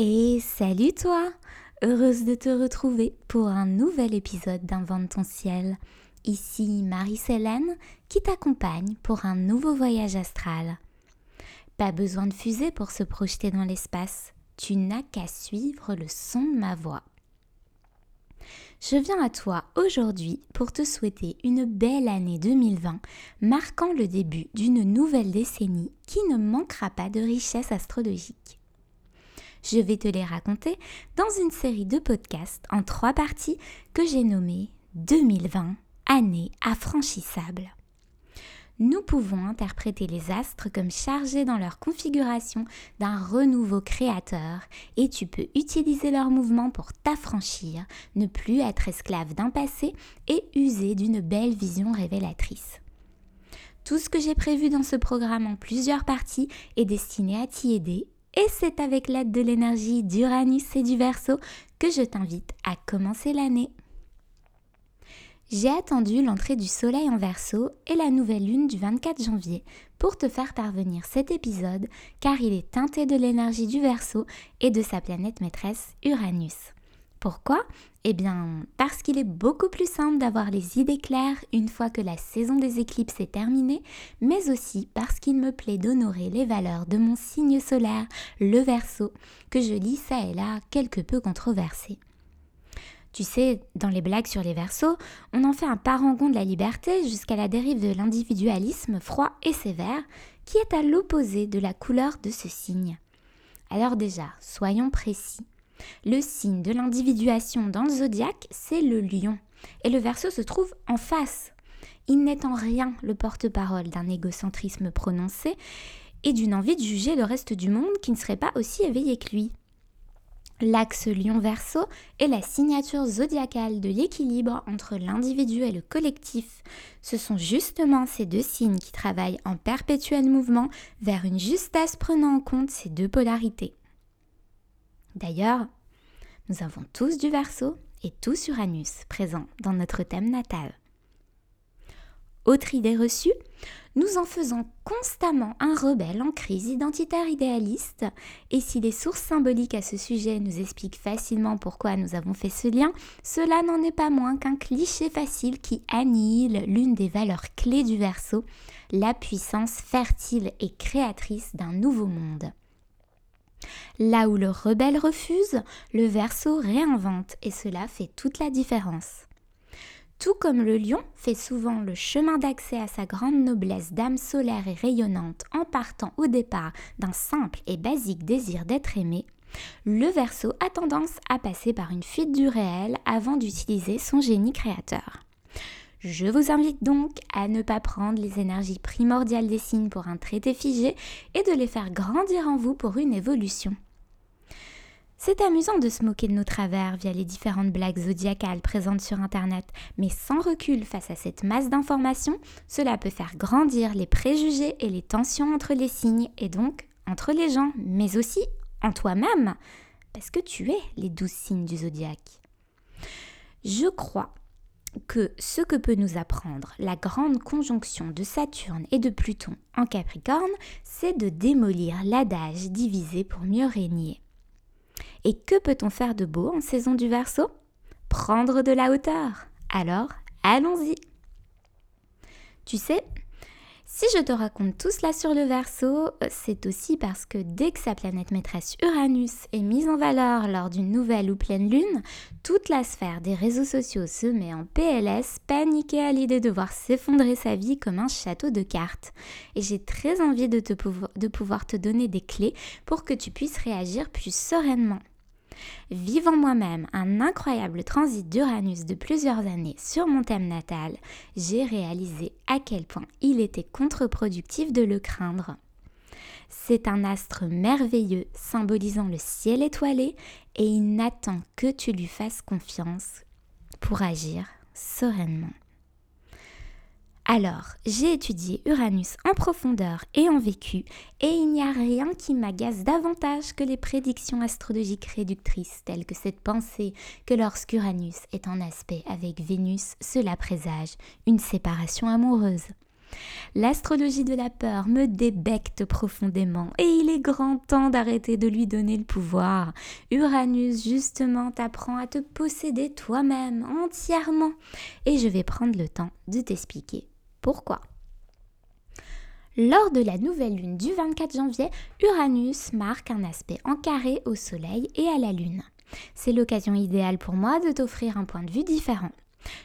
Et salut toi Heureuse de te retrouver pour un nouvel épisode d'Invente ton ciel. Ici Marie-Célène qui t'accompagne pour un nouveau voyage astral. Pas besoin de fusée pour se projeter dans l'espace, tu n'as qu'à suivre le son de ma voix. Je viens à toi aujourd'hui pour te souhaiter une belle année 2020, marquant le début d'une nouvelle décennie qui ne manquera pas de richesse astrologique. Je vais te les raconter dans une série de podcasts en trois parties que j'ai nommées 2020, année affranchissable. Nous pouvons interpréter les astres comme chargés dans leur configuration d'un renouveau créateur et tu peux utiliser leurs mouvements pour t'affranchir, ne plus être esclave d'un passé et user d'une belle vision révélatrice. Tout ce que j'ai prévu dans ce programme en plusieurs parties est destiné à t'y aider et c'est avec l'aide de l'énergie d'Uranus et du Verseau que je t'invite à commencer l'année. J'ai attendu l'entrée du Soleil en Verseau et la nouvelle lune du 24 janvier pour te faire parvenir cet épisode car il est teinté de l'énergie du Verseau et de sa planète maîtresse Uranus. Pourquoi? Eh bien, parce qu'il est beaucoup plus simple d'avoir les idées claires une fois que la saison des éclipses est terminée, mais aussi parce qu'il me plaît d'honorer les valeurs de mon signe solaire, le Verseau, que je lis ça et là quelque peu controversé. Tu sais, dans les blagues sur les Verseaux, on en fait un parangon de la liberté jusqu'à la dérive de l'individualisme froid et sévère, qui est à l'opposé de la couleur de ce signe. Alors déjà, soyons précis. Le signe de l'individuation dans le zodiaque, c'est le lion. Et le verso se trouve en face. Il n'est en rien le porte-parole d'un égocentrisme prononcé et d'une envie de juger le reste du monde qui ne serait pas aussi éveillé que lui. L'axe lion-verso est la signature zodiacale de l'équilibre entre l'individu et le collectif. Ce sont justement ces deux signes qui travaillent en perpétuel mouvement vers une justesse prenant en compte ces deux polarités. D'ailleurs, nous avons tous du Verseau et tous Uranus présents dans notre thème natal. Autre idée reçue, nous en faisons constamment un rebelle en crise identitaire idéaliste, et si les sources symboliques à ce sujet nous expliquent facilement pourquoi nous avons fait ce lien, cela n'en est pas moins qu'un cliché facile qui annihile l'une des valeurs clés du Verseau, la puissance fertile et créatrice d'un nouveau monde. Là où le rebelle refuse, le verso réinvente et cela fait toute la différence. Tout comme le lion fait souvent le chemin d'accès à sa grande noblesse d'âme solaire et rayonnante en partant au départ d'un simple et basique désir d'être aimé, le verso a tendance à passer par une fuite du réel avant d'utiliser son génie créateur. Je vous invite donc à ne pas prendre les énergies primordiales des signes pour un traité figé et de les faire grandir en vous pour une évolution. C'est amusant de se moquer de nos travers via les différentes blagues zodiacales présentes sur Internet, mais sans recul face à cette masse d'informations, cela peut faire grandir les préjugés et les tensions entre les signes et donc entre les gens, mais aussi en toi-même, parce que tu es les douze signes du zodiaque. Je crois que ce que peut nous apprendre la grande conjonction de Saturne et de Pluton en Capricorne, c'est de démolir l'adage divisé pour mieux régner. Et que peut-on faire de beau en saison du Verseau? Prendre de la hauteur. Alors, allons-y. Tu sais, si je te raconte tout cela sur le verso, euh, c'est aussi parce que dès que sa planète maîtresse Uranus est mise en valeur lors d'une nouvelle ou pleine lune, toute la sphère des réseaux sociaux se met en PLS, paniquée à l'idée de voir s'effondrer sa vie comme un château de cartes. Et j'ai très envie de, te de pouvoir te donner des clés pour que tu puisses réagir plus sereinement. Vivant moi-même un incroyable transit d'Uranus de plusieurs années sur mon thème natal, j'ai réalisé à quel point il était contre-productif de le craindre. C'est un astre merveilleux symbolisant le ciel étoilé et il n'attend que tu lui fasses confiance pour agir sereinement. Alors, j'ai étudié Uranus en profondeur et en vécu, et il n'y a rien qui m'agace davantage que les prédictions astrologiques réductrices, telles que cette pensée que lorsqu'Uranus est en aspect avec Vénus, cela présage une séparation amoureuse. L'astrologie de la peur me débecte profondément et il est grand temps d'arrêter de lui donner le pouvoir. Uranus justement t'apprend à te posséder toi-même entièrement et je vais prendre le temps de t'expliquer pourquoi? Lors de la nouvelle lune du 24 janvier, Uranus marque un aspect en carré au Soleil et à la Lune. C'est l'occasion idéale pour moi de t'offrir un point de vue différent.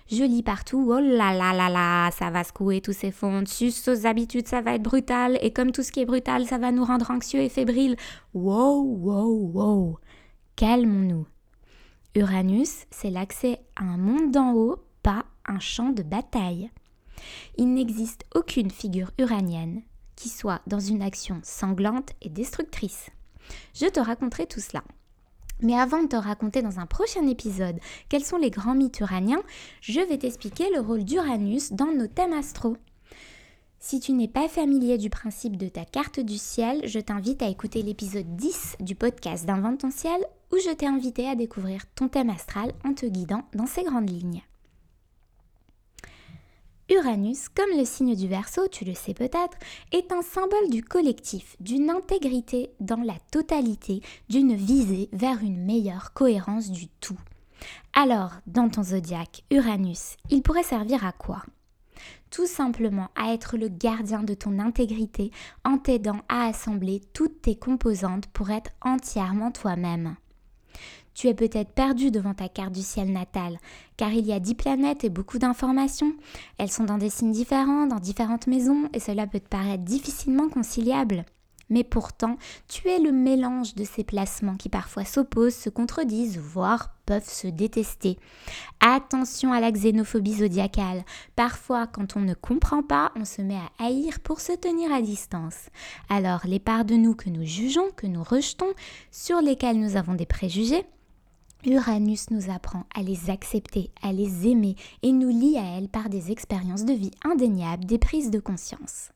Je lis partout, oh là là là là, ça va secouer tous ces fonds, sus aux habitudes, ça va être brutal, et comme tout ce qui est brutal, ça va nous rendre anxieux et fébriles. Wow, wow, wow. Calmons-nous. Uranus, c'est l'accès à un monde d'en haut, pas un champ de bataille. Il n'existe aucune figure uranienne qui soit dans une action sanglante et destructrice. Je te raconterai tout cela. Mais avant de te raconter dans un prochain épisode quels sont les grands mythes uraniens, je vais t'expliquer le rôle d'Uranus dans nos thèmes astro. Si tu n'es pas familier du principe de ta carte du ciel, je t'invite à écouter l'épisode 10 du podcast d'Invente ton ciel où je t'ai invité à découvrir ton thème astral en te guidant dans ces grandes lignes. Uranus, comme le signe du Verseau, tu le sais peut-être, est un symbole du collectif, d'une intégrité dans la totalité, d'une visée vers une meilleure cohérence du tout. Alors, dans ton zodiaque, Uranus, il pourrait servir à quoi? Tout simplement à être le gardien de ton intégrité en t'aidant à assembler toutes tes composantes pour être entièrement toi-même. Tu es peut-être perdu devant ta carte du ciel natal, car il y a dix planètes et beaucoup d'informations. Elles sont dans des signes différents, dans différentes maisons, et cela peut te paraître difficilement conciliable. Mais pourtant, tu es le mélange de ces placements qui parfois s'opposent, se contredisent, voire peuvent se détester. Attention à la xénophobie zodiacale. Parfois, quand on ne comprend pas, on se met à haïr pour se tenir à distance. Alors, les parts de nous que nous jugeons, que nous rejetons, sur lesquelles nous avons des préjugés, Uranus nous apprend à les accepter, à les aimer et nous lie à elles par des expériences de vie indéniables, des prises de conscience.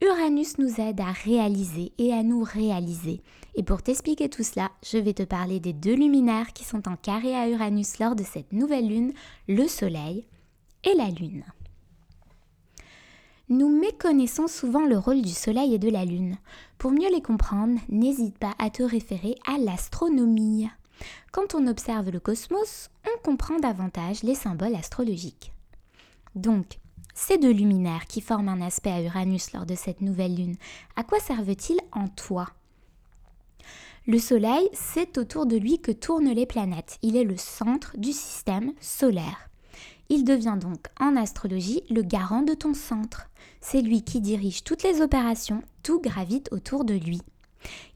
Uranus nous aide à réaliser et à nous réaliser. Et pour t'expliquer tout cela, je vais te parler des deux luminaires qui sont en carré à Uranus lors de cette nouvelle lune, le Soleil et la Lune. Nous méconnaissons souvent le rôle du Soleil et de la Lune. Pour mieux les comprendre, n'hésite pas à te référer à l'astronomie. Quand on observe le cosmos, on comprend davantage les symboles astrologiques. Donc, ces deux luminaires qui forment un aspect à Uranus lors de cette nouvelle lune, à quoi servent-ils en toi? Le Soleil, c'est autour de lui que tournent les planètes. Il est le centre du système solaire. Il devient donc en astrologie le garant de ton centre. C'est lui qui dirige toutes les opérations, tout gravite autour de lui.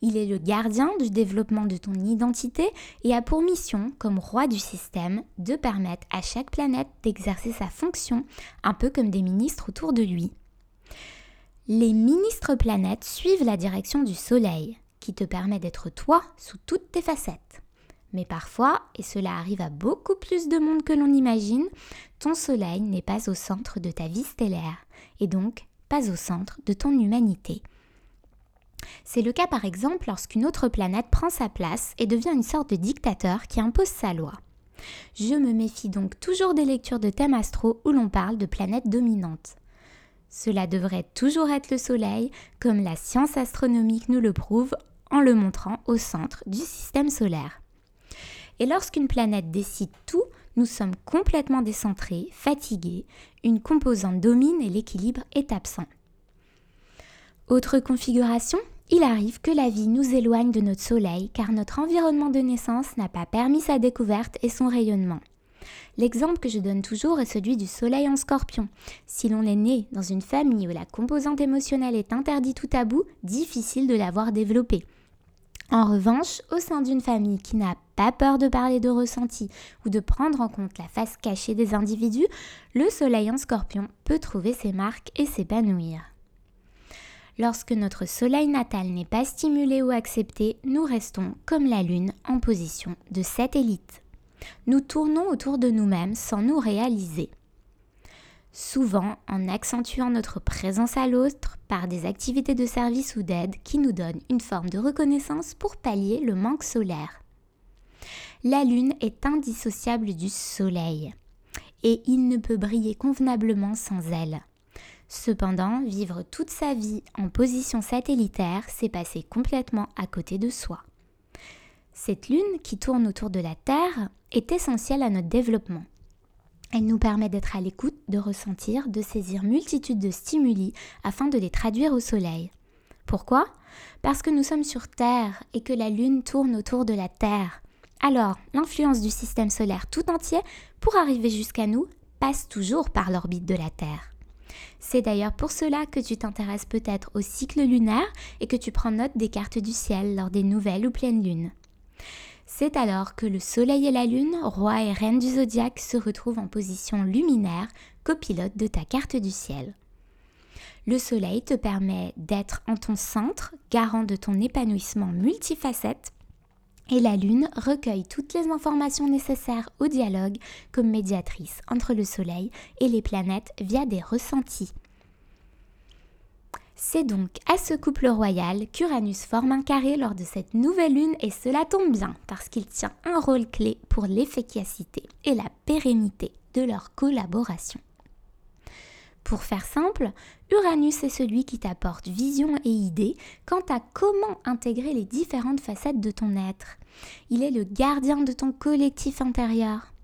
Il est le gardien du développement de ton identité et a pour mission, comme roi du système, de permettre à chaque planète d'exercer sa fonction, un peu comme des ministres autour de lui. Les ministres planètes suivent la direction du Soleil, qui te permet d'être toi sous toutes tes facettes. Mais parfois, et cela arrive à beaucoup plus de monde que l'on imagine, ton Soleil n'est pas au centre de ta vie stellaire, et donc pas au centre de ton humanité. C'est le cas par exemple lorsqu'une autre planète prend sa place et devient une sorte de dictateur qui impose sa loi. Je me méfie donc toujours des lectures de thèmes astro où l'on parle de planètes dominantes. Cela devrait toujours être le Soleil, comme la science astronomique nous le prouve en le montrant au centre du système solaire. Et lorsqu'une planète décide tout, nous sommes complètement décentrés, fatigués, une composante domine et l'équilibre est absent. Autre configuration, il arrive que la vie nous éloigne de notre soleil car notre environnement de naissance n'a pas permis sa découverte et son rayonnement. L'exemple que je donne toujours est celui du soleil en scorpion. Si l'on est né dans une famille où la composante émotionnelle est interdite tout à bout, difficile de l'avoir développée. En revanche, au sein d'une famille qui n'a pas peur de parler de ressenti ou de prendre en compte la face cachée des individus, le soleil en scorpion peut trouver ses marques et s'épanouir. Lorsque notre soleil natal n'est pas stimulé ou accepté, nous restons comme la Lune en position de satellite. Nous tournons autour de nous-mêmes sans nous réaliser. Souvent en accentuant notre présence à l'autre par des activités de service ou d'aide qui nous donnent une forme de reconnaissance pour pallier le manque solaire. La Lune est indissociable du Soleil et il ne peut briller convenablement sans elle. Cependant, vivre toute sa vie en position satellitaire, c'est passer complètement à côté de soi. Cette lune qui tourne autour de la Terre est essentielle à notre développement. Elle nous permet d'être à l'écoute, de ressentir, de saisir multitude de stimuli afin de les traduire au Soleil. Pourquoi? Parce que nous sommes sur Terre et que la Lune tourne autour de la Terre. Alors, l'influence du système solaire tout entier, pour arriver jusqu'à nous, passe toujours par l'orbite de la Terre. C'est d'ailleurs pour cela que tu t'intéresses peut-être au cycle lunaire et que tu prends note des cartes du ciel lors des nouvelles ou pleines lunes. C'est alors que le Soleil et la Lune, roi et reine du zodiaque, se retrouvent en position luminaire, copilote de ta carte du ciel. Le Soleil te permet d'être en ton centre, garant de ton épanouissement multifacette, et la Lune recueille toutes les informations nécessaires au dialogue comme médiatrice entre le Soleil et les planètes via des ressentis. C'est donc à ce couple royal qu'Uranus forme un carré lors de cette nouvelle lune et cela tombe bien parce qu'il tient un rôle clé pour l'efficacité et la pérennité de leur collaboration. Pour faire simple, Uranus est celui qui t'apporte vision et idées quant à comment intégrer les différentes facettes de ton être. Il est le gardien de ton collectif intérieur.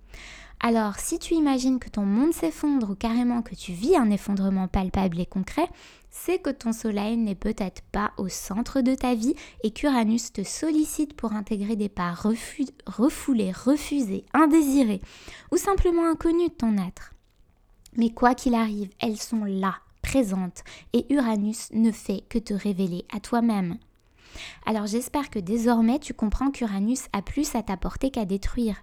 Alors, si tu imagines que ton monde s'effondre ou carrément que tu vis un effondrement palpable et concret, c'est que ton soleil n'est peut-être pas au centre de ta vie et qu'Uranus te sollicite pour intégrer des parts refoulées, refusées, indésirées ou simplement inconnues de ton être. Mais quoi qu'il arrive, elles sont là, présentes, et Uranus ne fait que te révéler à toi-même. Alors j'espère que désormais tu comprends qu'Uranus a plus à t'apporter qu'à détruire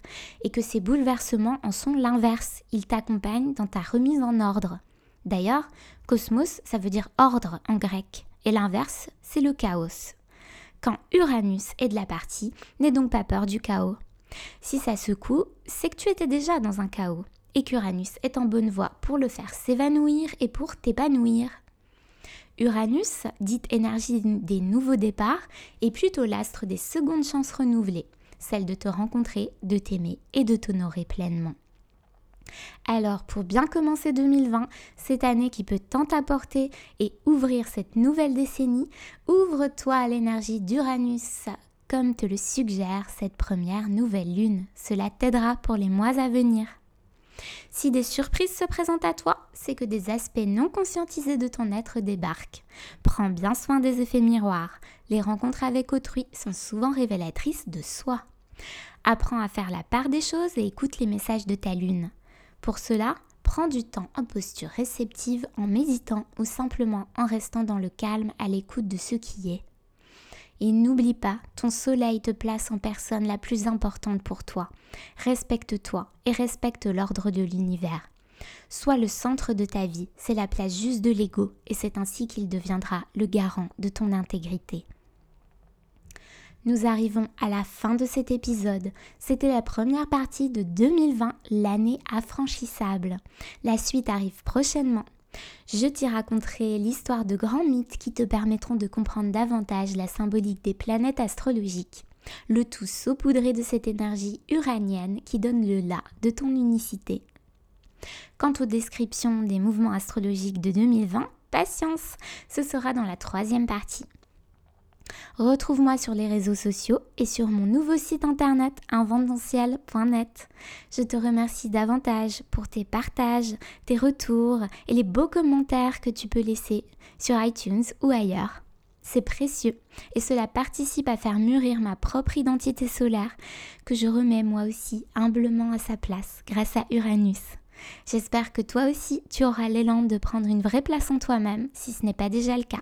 et que ces bouleversements en sont l'inverse. Il t'accompagne dans ta remise en ordre. D'ailleurs, cosmos, ça veut dire ordre en grec, et l'inverse, c'est le chaos. Quand Uranus est de la partie, n'aie donc pas peur du chaos. Si ça secoue, c'est que tu étais déjà dans un chaos, et qu'Uranus est en bonne voie pour le faire s'évanouir et pour t'épanouir. Uranus, dite énergie des nouveaux départs, est plutôt l'astre des secondes chances renouvelées, celle de te rencontrer, de t'aimer et de t'honorer pleinement. Alors pour bien commencer 2020, cette année qui peut tant apporter et ouvrir cette nouvelle décennie, ouvre-toi à l'énergie d'Uranus comme te le suggère cette première nouvelle lune. Cela t'aidera pour les mois à venir. Si des surprises se présentent à toi, c'est que des aspects non conscientisés de ton être débarquent. Prends bien soin des effets miroirs. Les rencontres avec autrui sont souvent révélatrices de soi. Apprends à faire la part des choses et écoute les messages de ta lune. Pour cela, prends du temps en posture réceptive en méditant ou simplement en restant dans le calme à l'écoute de ce qui est. Et n'oublie pas, ton soleil te place en personne la plus importante pour toi. Respecte-toi et respecte l'ordre de l'univers. Sois le centre de ta vie, c'est la place juste de l'ego et c'est ainsi qu'il deviendra le garant de ton intégrité. Nous arrivons à la fin de cet épisode. C'était la première partie de 2020, l'année affranchissable. La suite arrive prochainement. Je t'y raconterai l'histoire de grands mythes qui te permettront de comprendre davantage la symbolique des planètes astrologiques. Le tout saupoudré de cette énergie uranienne qui donne le là de ton unicité. Quant aux descriptions des mouvements astrologiques de 2020, patience, ce sera dans la troisième partie. Retrouve-moi sur les réseaux sociaux et sur mon nouveau site internet invententiel.net. Je te remercie davantage pour tes partages, tes retours et les beaux commentaires que tu peux laisser sur iTunes ou ailleurs. C'est précieux et cela participe à faire mûrir ma propre identité solaire que je remets moi aussi humblement à sa place grâce à Uranus. J'espère que toi aussi tu auras l'élan de prendre une vraie place en toi-même si ce n'est pas déjà le cas.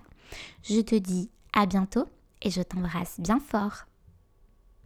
Je te dis à bientôt et je t'embrasse bien fort.